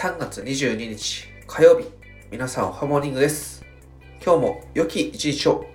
3月22日火曜日。皆さんハモーニングです。今日も良き一日を。